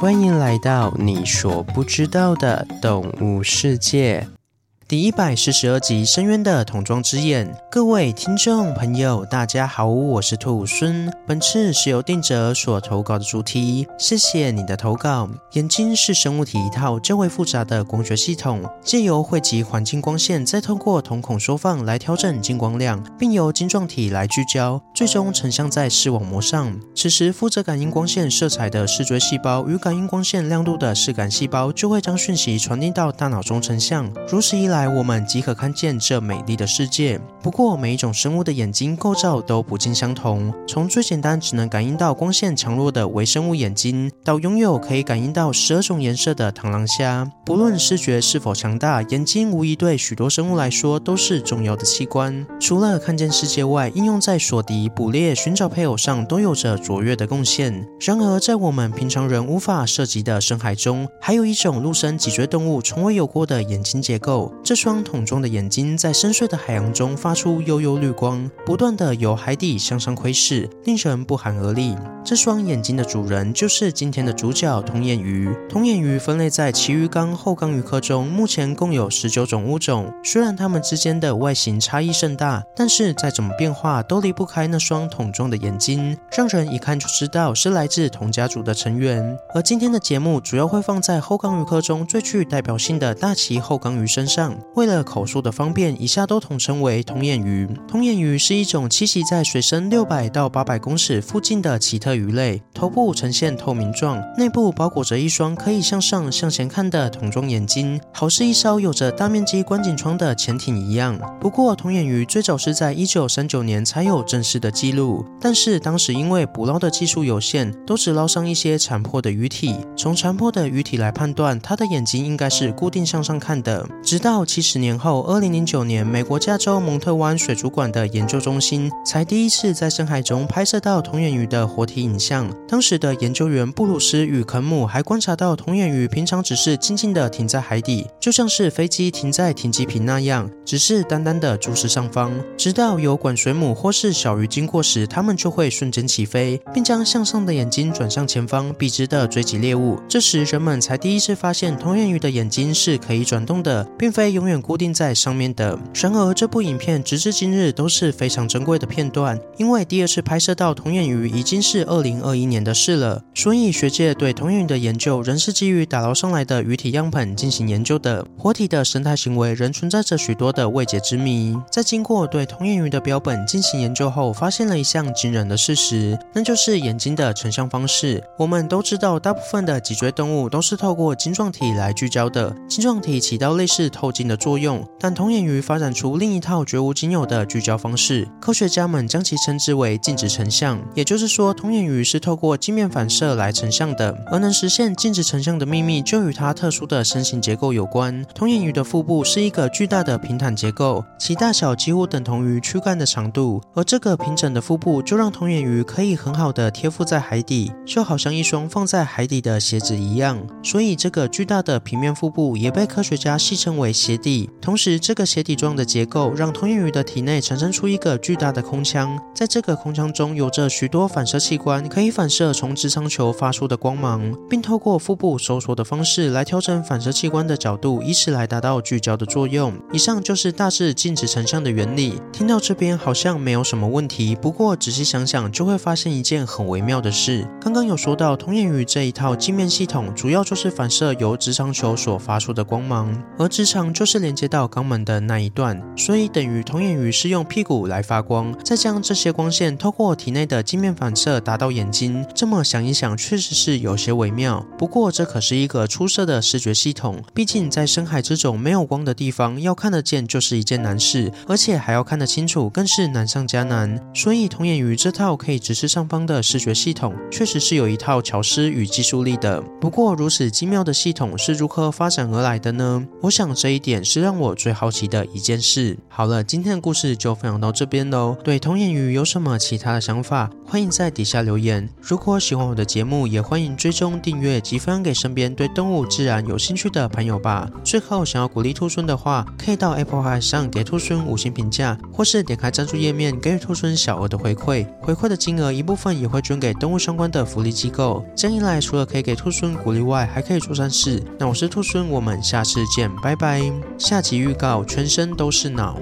欢迎来到你所不知道的动物世界。第一百四十二集《深渊的桶装之眼》，各位听众朋友，大家好，我是兔孙。本次是由定哲所投稿的主题，谢谢你的投稿。眼睛是生物体一套较为复杂的光学系统，借由汇集环境光线，再通过瞳孔缩放来调整进光量，并由晶状体来聚焦，最终成像在视网膜上。此时，负责感应光线色彩的视锥细胞与感应光线亮度的视感细胞，就会将讯息传递到大脑中成像。如此一来，我们即可看见这美丽的世界。不过，每一种生物的眼睛构造都不尽相同。从最简单只能感应到光线强弱的微生物眼睛，到拥有可以感应到十二种颜色的螳螂虾。不论视觉是否强大，眼睛无疑对许多生物来说都是重要的器官。除了看见世界外，应用在锁敌、捕猎、寻找配偶上都有着卓越的贡献。然而，在我们平常人无法涉及的深海中，还有一种陆生脊椎动物从未有过的眼睛结构。这双桶中的眼睛在深邃的海洋中发出幽幽绿光，不断地由海底向上窥视，令人不寒而栗。这双眼睛的主人就是今天的主角——童眼鱼。童眼鱼分类在旗鱼纲后纲鱼科中，目前共有十九种物种。虽然它们之间的外形差异甚大，但是再怎么变化都离不开那双桶状的眼睛，让人一看就知道是来自同家族的成员。而今天的节目主要会放在后纲鱼科中最具代表性的大鳍后纲鱼身上。为了口述的方便，以下都统称为童眼鱼。童眼鱼是一种栖息在水深六百到八百公尺附近的奇特鱼类，头部呈现透明状，内部包裹着一双可以向上向前看的桶状眼睛，好似一艘有着大面积观景窗的潜艇一样。不过，童眼鱼最早是在一九三九年才有正式的记录，但是当时因为捕捞的技术有限，都只捞上一些残破的鱼体。从残破的鱼体来判断，它的眼睛应该是固定向上看的。直到七十年后，二零零九年，美国加州蒙特湾水族馆的研究中心才第一次在深海中拍摄到童眼鱼的活体影像。当时的研究员布鲁斯与肯姆还观察到童眼鱼平常只是静静地停在海底，就像是飞机停在停机坪那样，只是单单的注视上方。直到有管水母或是小鱼经过时，它们就会瞬间起飞，并将向上的眼睛转向前方，笔直地追击猎物。这时，人们才第一次发现童眼鱼的眼睛是可以转动的，并非永远固定在上面的。然而，这部影片直至今日都是非常珍贵的片段，因为第二次拍摄到童眼鱼已经是二零二一年的事了。所以，学界对童眼鱼的研究仍是基于打捞上来的鱼体样本进行研究的。活体的生态行为仍存在着许多的未解之谜。在经过对童眼鱼的标本进行研究后，发现了一项惊人的事实，那就是眼睛的成像方式。我们都知道，大部分的脊椎动物都是透过晶状体来聚焦的，晶状体起到类似透镜的作用，但童眼鱼发展出另一套绝无仅有的聚焦方式，科学家们将其称之为静止成像。也就是说，童眼鱼是透过镜面反射来成像的。而能实现静止成像的秘密，就与它特殊的身形结构有关。童眼鱼的腹部是一个巨大的平坦结构，其大小几乎等同于躯干的长度。而这个平整的腹部，就让童眼鱼可以很好的贴附在海底，就好像一双放在海底的鞋子一样。所以，这个巨大的平面腹部也被科学家戏称为鞋底。同时，这个鞋底状的结构让通眼鱼的体内产生出一个巨大的空腔，在这个空腔中有着许多反射器官，可以反射从直肠球发出的光芒，并透过腹部收缩的方式来调整反射器官的角度，以此来达到聚焦的作用。以上就是大致静止成像的原理。听到这边好像没有什么问题，不过仔细想想就会发现一件很微妙的事。刚刚有说到通眼鱼这一套镜面系统，主要就是反射由直肠球所发出的光芒，而直肠就是连接到肛门的那一段，所以等于童眼鱼是用屁股来发光，再将这些光线透过体内的镜面反射达到眼睛。这么想一想，确实是有些微妙。不过这可是一个出色的视觉系统，毕竟在深海这种没有光的地方，要看得见就是一件难事，而且还要看得清楚，更是难上加难。所以童眼鱼这套可以直视上方的视觉系统，确实是有一套巧思与技术力的。不过如此精妙的系统是如何发展而来的呢？我想这一点。点是让我最好奇的一件事。好了，今天的故事就分享到这边喽。对童眼鱼有什么其他的想法，欢迎在底下留言。如果喜欢我的节目，也欢迎追踪订阅及分享给身边对动物自然有兴趣的朋友吧。最后，想要鼓励兔孙的话，可以到 Apple Podcast 上给兔孙五星评价，或是点开赞助页面给予兔孙小额的回馈。回馈的金额一部分也会捐给动物相关的福利机构。这样一来，除了可以给兔孙鼓励外，还可以做善事。那我是兔孙，我们下次见，拜拜。下集预告：全身都是脑。